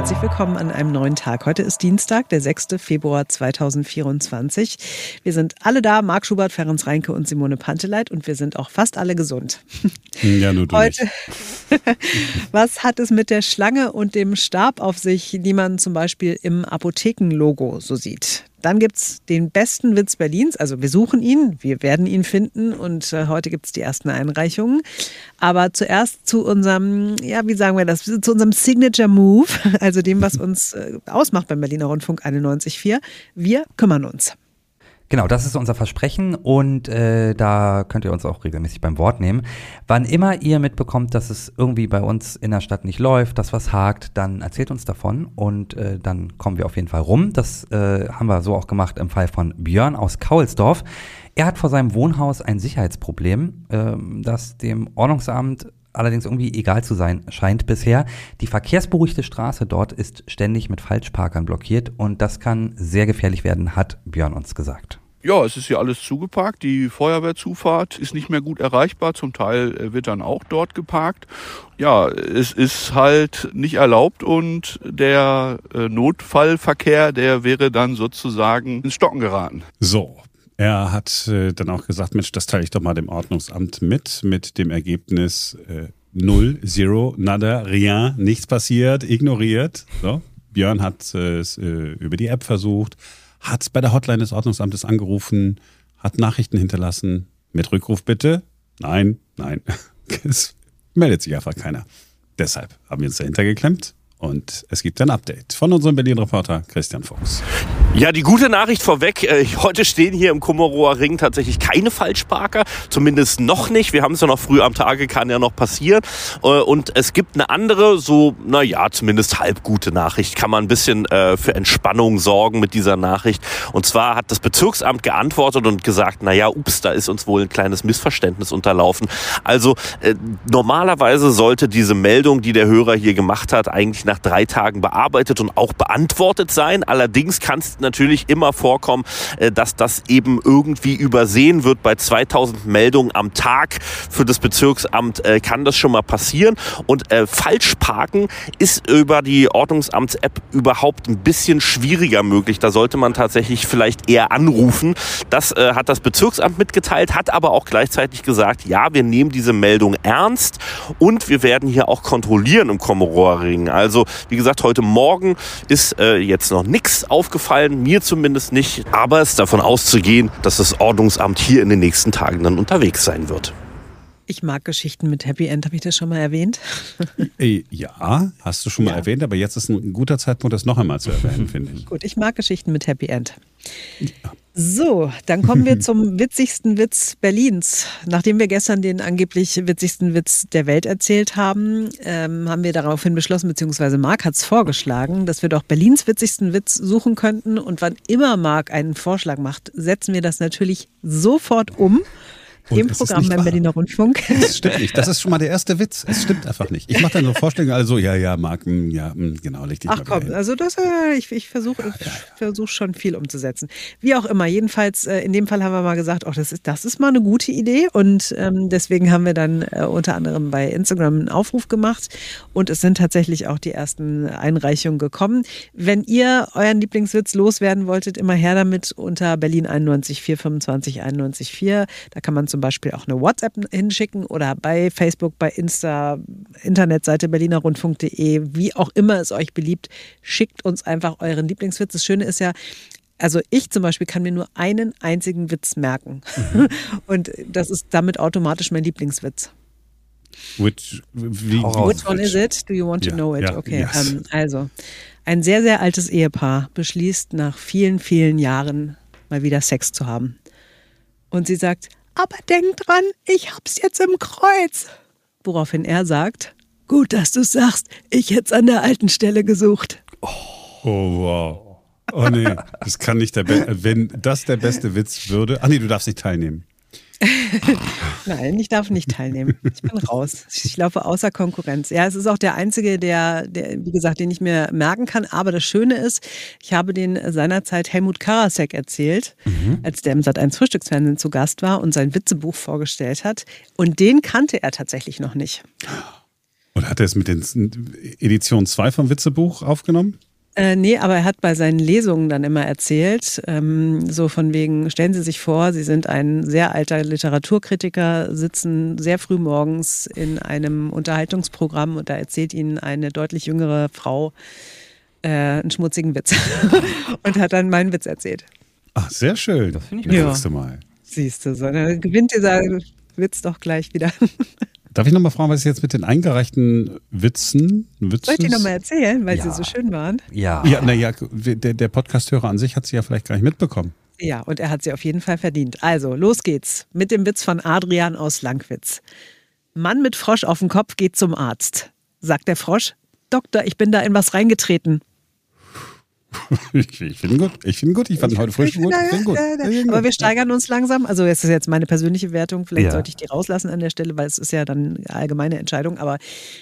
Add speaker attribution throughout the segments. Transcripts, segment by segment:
Speaker 1: Herzlich willkommen an einem neuen Tag. Heute ist Dienstag, der 6. Februar 2024. Wir sind alle da, Marc Schubert, Ferenc Reinke und Simone Panteleit und wir sind auch fast alle gesund.
Speaker 2: Ja, nur du
Speaker 1: Heute, was hat es mit der Schlange und dem Stab auf sich, die man zum Beispiel im Apothekenlogo so sieht? Dann gibt es den besten Witz Berlins. Also wir suchen ihn, wir werden ihn finden und äh, heute gibt es die ersten Einreichungen. Aber zuerst zu unserem, ja, wie sagen wir das, zu unserem Signature Move, also dem, was uns äh, ausmacht beim Berliner Rundfunk 91.4. Wir kümmern uns.
Speaker 3: Genau, das ist unser Versprechen und äh, da könnt ihr uns auch regelmäßig beim Wort nehmen. Wann immer ihr mitbekommt, dass es irgendwie bei uns in der Stadt nicht läuft, dass was hakt, dann erzählt uns davon und äh, dann kommen wir auf jeden Fall rum. Das äh, haben wir so auch gemacht im Fall von Björn aus Kaulsdorf. Er hat vor seinem Wohnhaus ein Sicherheitsproblem, äh, das dem Ordnungsamt allerdings irgendwie egal zu sein scheint bisher. Die verkehrsberuhigte Straße dort ist ständig mit Falschparkern blockiert und das kann sehr gefährlich werden, hat Björn uns gesagt.
Speaker 4: Ja, es ist hier alles zugeparkt. Die Feuerwehrzufahrt ist nicht mehr gut erreichbar. Zum Teil äh, wird dann auch dort geparkt. Ja, es ist halt nicht erlaubt und der äh, Notfallverkehr, der wäre dann sozusagen ins Stocken geraten.
Speaker 2: So. Er hat äh, dann auch gesagt, Mensch, das teile ich doch mal dem Ordnungsamt mit, mit dem Ergebnis äh, null, zero, nada, rien, nichts passiert, ignoriert. So. Björn hat es äh, über die App versucht, hat bei der Hotline des Ordnungsamtes angerufen, hat Nachrichten hinterlassen mit Rückruf bitte. Nein, nein. Es meldet sich einfach keiner. Deshalb haben wir uns dahinter geklemmt und es gibt ein Update von unserem Berlin-Reporter Christian Fuchs.
Speaker 5: Ja, die gute Nachricht vorweg. Äh, heute stehen hier im Kummerower Ring tatsächlich keine Falschparker. Zumindest noch nicht. Wir haben es ja noch früh am Tage, kann ja noch passieren. Äh, und es gibt eine andere, so, naja, zumindest halb gute Nachricht. Kann man ein bisschen äh, für Entspannung sorgen mit dieser Nachricht. Und zwar hat das Bezirksamt geantwortet und gesagt, naja, ups, da ist uns wohl ein kleines Missverständnis unterlaufen. Also normalerweise sollte diese Meldung, die der Hörer hier gemacht hat, eigentlich nach drei Tagen bearbeitet und auch beantwortet sein. Allerdings kann es natürlich immer vorkommen, äh, dass das eben irgendwie übersehen wird. Bei 2000 Meldungen am Tag für das Bezirksamt äh, kann das schon mal passieren. Und äh, Falschparken ist über die Ordnungsamts-App überhaupt ein bisschen schwieriger möglich. Da sollte man tatsächlich vielleicht eher anrufen. Das hat das Bezirksamt mitgeteilt, hat aber auch gleichzeitig gesagt, ja, wir nehmen diese Meldung ernst und wir werden hier auch kontrollieren im Komororing. Also, wie gesagt, heute Morgen ist äh, jetzt noch nichts aufgefallen sein, mir zumindest nicht. Aber es ist davon auszugehen, dass das Ordnungsamt hier in den nächsten Tagen dann unterwegs sein wird.
Speaker 1: Ich mag Geschichten mit Happy End, habe ich das schon mal erwähnt?
Speaker 2: Äh, ja, hast du schon mal ja. erwähnt, aber jetzt ist ein guter Zeitpunkt, das noch einmal zu erwähnen, finde ich.
Speaker 1: Gut, ich mag Geschichten mit Happy End. Ja. So, dann kommen wir zum witzigsten Witz Berlins. Nachdem wir gestern den angeblich witzigsten Witz der Welt erzählt haben, ähm, haben wir daraufhin beschlossen, beziehungsweise Marc hat es vorgeschlagen, dass wir doch Berlins witzigsten Witz suchen könnten. Und wann immer Marc einen Vorschlag macht, setzen wir das natürlich sofort um. Im Programm beim wahr. Berliner Rundfunk.
Speaker 2: Das stimmt nicht. Das ist schon mal der erste Witz. Es stimmt einfach nicht. Ich mache dann so Vorschläge, also ja, ja, Marc, hm, ja, hm, genau, dich
Speaker 1: Ach komm, hin. also das, äh, ich, ich versuche ja, ja. versuch schon viel umzusetzen. Wie auch immer, jedenfalls, äh, in dem Fall haben wir mal gesagt, oh, das ist, das ist mal eine gute Idee und ähm, deswegen haben wir dann äh, unter anderem bei Instagram einen Aufruf gemacht und es sind tatsächlich auch die ersten Einreichungen gekommen. Wenn ihr euren Lieblingswitz loswerden wolltet, immer her damit unter Berlin 91 425 91 4. Da kann man zum Beispiel auch eine WhatsApp hinschicken oder bei Facebook, bei Insta, Internetseite berlinerrundfunk.de, wie auch immer es euch beliebt, schickt uns einfach euren Lieblingswitz. Das Schöne ist ja, also ich zum Beispiel kann mir nur einen einzigen Witz merken. Mhm. Und das ist damit automatisch mein Lieblingswitz.
Speaker 2: Which, wie,
Speaker 1: Which one is it? Do you want to yeah, know it? Yeah, okay, yes. ähm, also ein sehr, sehr altes Ehepaar beschließt nach vielen, vielen Jahren mal wieder Sex zu haben. Und sie sagt, aber denk dran, ich hab's jetzt im Kreuz. Woraufhin er sagt, gut, dass du sagst, ich hätte es an der alten Stelle gesucht.
Speaker 2: Oh, oh wow. Oh nee, das kann nicht der Be wenn das der beste Witz würde. Ach nee, du darfst nicht teilnehmen.
Speaker 1: Nein, ich darf nicht teilnehmen. Ich bin raus. Ich laufe außer Konkurrenz. Ja, es ist auch der einzige, der, der, wie gesagt, den ich mir merken kann. Aber das Schöne ist, ich habe den seinerzeit Helmut Karasek erzählt, mhm. als der im Sat1 Frühstücksfernsehen zu Gast war und sein Witzebuch vorgestellt hat. Und den kannte er tatsächlich noch nicht.
Speaker 2: Und Hat er es mit den Edition 2 vom Witzebuch aufgenommen?
Speaker 1: Äh, nee, aber er hat bei seinen Lesungen dann immer erzählt, ähm, so von wegen, stellen Sie sich vor, Sie sind ein sehr alter Literaturkritiker, sitzen sehr früh morgens in einem Unterhaltungsprogramm und da erzählt Ihnen eine deutlich jüngere Frau äh, einen schmutzigen Witz und hat dann meinen Witz erzählt.
Speaker 2: Ach, sehr schön.
Speaker 3: Das finde ich
Speaker 2: das
Speaker 1: Ja.
Speaker 2: nächste Mal.
Speaker 1: Siehst du, so, dann gewinnt dieser Witz doch gleich wieder.
Speaker 2: Darf ich nochmal fragen, was ist jetzt mit den eingereichten Witzen? Witzes?
Speaker 1: Soll ich die nochmal erzählen, weil
Speaker 3: Ja.
Speaker 1: sie so schön waren?
Speaker 3: Ja.
Speaker 2: Ja, naja, der, der Podcasthörer an sich hat sie ja vielleicht gar nicht mitbekommen.
Speaker 1: Ja, und er hat sie auf jeden Fall verdient. Also, los geht's mit dem Witz von Adrian aus Langwitz. Mann mit Frosch auf dem Kopf geht zum Arzt. Sagt der Frosch, Doktor, ich bin da in was reingetreten.
Speaker 2: Ich, ich finde ihn gut. Ich finde ihn gut. Ich fand ihn heute frisch gut. Ich gut.
Speaker 1: Aber
Speaker 2: gut.
Speaker 1: wir steigern uns langsam. Also es ist jetzt meine persönliche Wertung. Vielleicht
Speaker 3: Ja.
Speaker 1: sollte ich die rauslassen an der Stelle, weil es ist ja dann eine allgemeine Entscheidung. Aber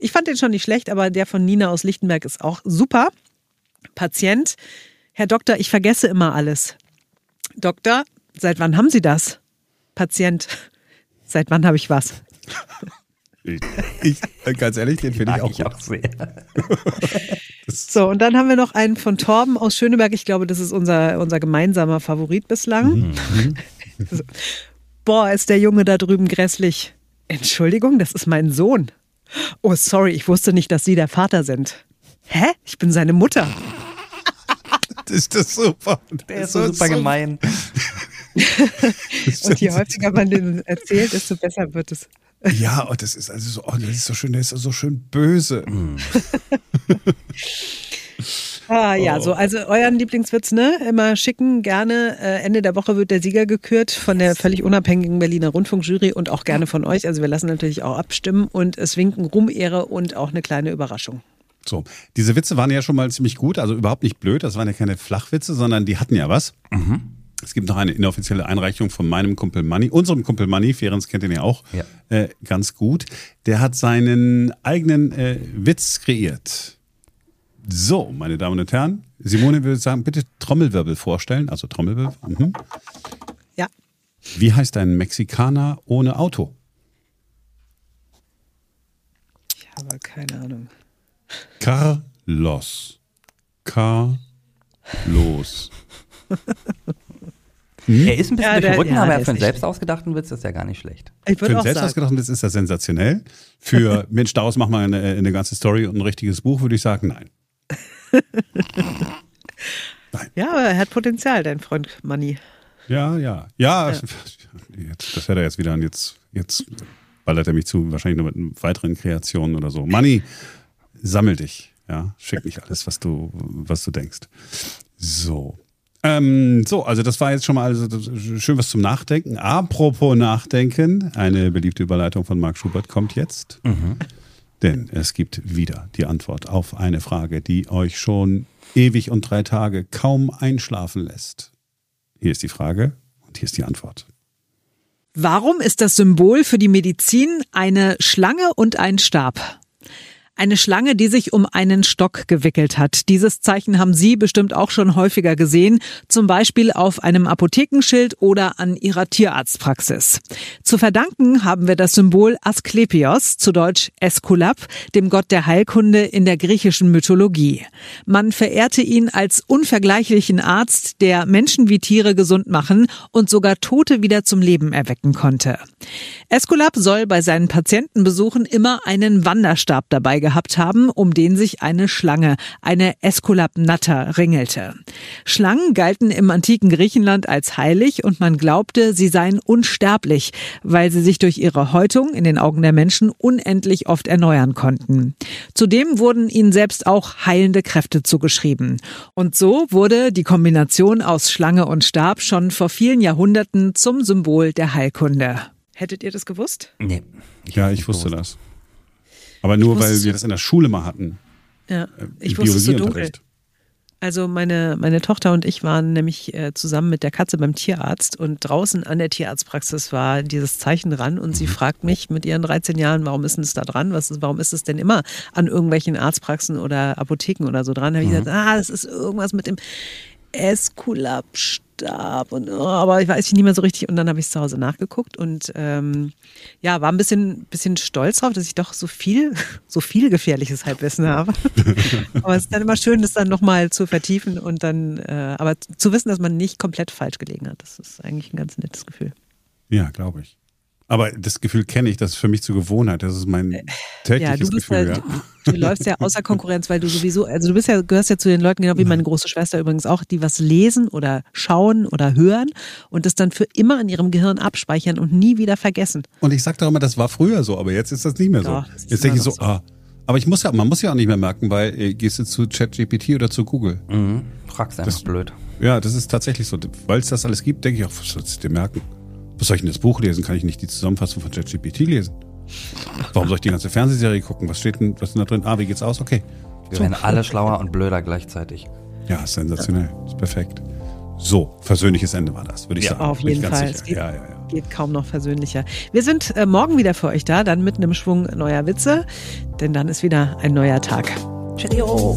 Speaker 1: ich fand den schon nicht schlecht. Aber der von Nina aus Lichtenberg ist auch super. Patient, Herr Doktor, ich vergesse immer alles. Doktor, seit wann haben Sie das? Patient, seit wann habe ich was?
Speaker 2: Ich, ich, ganz ehrlich, den finde ich auch
Speaker 3: ich
Speaker 2: gut.
Speaker 3: auch sehr.
Speaker 1: So, und dann haben wir noch einen von Torben aus Schöneberg. Ich glaube, das ist unser, unser gemeinsamer Favorit bislang. So. Boah, ist der Junge da drüben grässlich. Entschuldigung, das ist mein Sohn. Oh, sorry, ich wusste nicht, dass Sie der Vater sind. Hä? Ich bin seine Mutter.
Speaker 2: Ist das super?
Speaker 3: Der ist so super gemein.
Speaker 1: Und je häufiger man den erzählt, desto besser wird es.
Speaker 2: Ja, und das ist also so, oh, das ist so schön, der ist so schön böse.
Speaker 1: Ah ja, so, also euren Lieblingswitz, ne? Immer schicken, gerne. Äh, Ende der Woche wird der Sieger gekürt von der völlig unabhängigen Berliner Rundfunkjury und auch gerne von euch. Also wir lassen natürlich auch abstimmen und es winken Ruhm, Ehre und auch eine kleine Überraschung.
Speaker 2: So, diese Witze waren ja schon mal ziemlich gut, also überhaupt nicht blöd. Das waren ja keine Flachwitze, sondern die hatten ja was. Es gibt noch eine inoffizielle Einreichung von meinem Kumpel Manni, unserem Kumpel Manni, Ferenc kennt ihn ja auch
Speaker 3: Ja.
Speaker 2: äh, ganz gut. Der hat seinen eigenen äh, Witz kreiert. So, meine Damen und Herren, Simone würde sagen, bitte Trommelwirbel vorstellen, also Trommelwirbel. Mhm.
Speaker 1: Ja.
Speaker 2: Wie heißt ein Mexikaner ohne Auto?
Speaker 1: Ich habe keine Ahnung.
Speaker 2: Carlos. Carlos.
Speaker 3: Er ist ein bisschen
Speaker 1: Ja,
Speaker 3: durch
Speaker 1: der-
Speaker 3: den Rücken,
Speaker 1: ja,
Speaker 3: aber für einen selbst ausgedachten Witz ist ja gar nicht schlecht.
Speaker 1: Ich
Speaker 2: Für einen selbst ausgedachten Witz ist das sensationell. Für Mensch, daraus machen wir eine, eine ganze Story und ein richtiges Buch, würde ich sagen, nein.
Speaker 1: Ja, aber er hat Potenzial, dein Freund Manni.
Speaker 2: Ja, ja. Ja, Jetzt, das wäre er jetzt wieder. Und jetzt, jetzt ballert er mich zu, wahrscheinlich noch mit weiteren Kreationen oder so. Manni, sammel dich. Ja, schick nicht alles, was du, was du denkst. So. Ähm, so, also das war jetzt schon mal also, schön was zum Nachdenken. Apropos Nachdenken, eine beliebte Überleitung von Marc Schubert kommt jetzt. Denn es gibt wieder die Antwort auf eine Frage, die euch schon ewig und drei Tage kaum einschlafen lässt. Hier ist die Frage und hier ist die Antwort.
Speaker 1: Warum ist das Symbol für die Medizin eine Schlange und ein Stab? Eine Schlange, die sich um einen Stock gewickelt hat. Dieses Zeichen haben Sie bestimmt auch schon häufiger gesehen, zum Beispiel auf einem Apothekenschild oder an Ihrer Tierarztpraxis. Zu verdanken haben wir das Symbol Asklepios, zu Deutsch Eskulap, dem Gott der Heilkunde in der griechischen Mythologie. Man verehrte ihn als unvergleichlichen Arzt, der Menschen wie Tiere gesund machen und sogar Tote wieder zum Leben erwecken konnte. Eskulap soll bei seinen Patientenbesuchen immer einen Wanderstab dabei gehabt haben, um den sich eine Schlange, eine Esculap natter, ringelte. Schlangen galten im antiken Griechenland als heilig und man glaubte, sie seien unsterblich, weil sie sich durch ihre Häutung in den Augen der Menschen unendlich oft erneuern konnten. Zudem wurden ihnen selbst auch heilende Kräfte zugeschrieben. Und so wurde die Kombination aus Schlange und Stab schon vor vielen Jahrhunderten zum Symbol der Heilkunde. Hättet ihr das gewusst?
Speaker 3: Nee.
Speaker 2: Ja, ich wusste das. Aber nur, weil wir das in der Schule mal hatten.
Speaker 1: Ja,
Speaker 2: im
Speaker 1: ich wusste es so dunkel. Also meine, meine Tochter und ich waren nämlich äh, zusammen mit der Katze beim Tierarzt und draußen an der Tierarztpraxis war dieses Zeichen dran und sie fragt mich mit ihren 13 Jahren, warum ist denn es da dran? Was ist, warum ist es denn immer an irgendwelchen Arztpraxen oder Apotheken oder so dran? Da habe ich gesagt, ah, das ist irgendwas mit dem Eskulap starb. Und, oh, aber ich weiß nicht mehr so richtig. Und dann habe ich zu Hause nachgeguckt und ähm, ja, war ein bisschen, bisschen stolz drauf, dass ich doch so viel, so viel gefährliches Halbwissen habe. aber es ist dann immer schön, das dann nochmal zu vertiefen und dann, äh, aber zu wissen, dass man nicht komplett falsch gelegen hat. Das ist eigentlich ein ganz nettes Gefühl.
Speaker 2: Ja, glaube ich. Aber das Gefühl kenne ich, das ist für mich zur Gewohnheit. Das ist mein tägliches
Speaker 1: ja, du bist
Speaker 2: Gefühl.
Speaker 1: ja,
Speaker 2: Ja.
Speaker 1: du, du läufst ja außer Konkurrenz, weil du sowieso, also du bist ja, gehörst ja zu den Leuten, genau wie meine große Schwester übrigens auch, die was lesen oder schauen oder hören und das dann für immer in ihrem Gehirn abspeichern und nie wieder vergessen.
Speaker 2: Und ich sag doch immer, das war früher so, aber jetzt ist das nicht mehr so.
Speaker 1: Doch,
Speaker 2: jetzt denke ich so,
Speaker 1: so.
Speaker 2: ah. Aber ich muss ja, man muss ja auch nicht mehr merken, weil äh, gehst du zu ChatGPT oder zu Google.
Speaker 3: Mhm. Fragst einfach
Speaker 2: Das-
Speaker 3: blöd.
Speaker 2: Ja, das ist tatsächlich so. Weil es das alles gibt, denke ich auch, was sollst du dir merken? Was soll ich denn das Buch lesen? Kann ich nicht die Zusammenfassung von ChatGPT lesen? Warum soll ich die ganze Fernsehserie gucken? Was steht denn, was ist denn da drin? Ah, wie geht's aus? Okay.
Speaker 3: Wir werden alle schlauer und blöder gleichzeitig.
Speaker 2: Ja, ist sensationell. Ist perfekt. So, versöhnliches Ende war das, würde ich
Speaker 5: Ja,
Speaker 2: sagen.
Speaker 1: Auf jeden
Speaker 2: ganz
Speaker 1: Fall. Es geht,
Speaker 2: Ja, ja, ja.
Speaker 1: geht kaum noch versöhnlicher. Wir sind äh, morgen wieder für euch da, dann mit einem Schwung neuer Witze, denn dann ist wieder ein neuer Tag. Cheerio!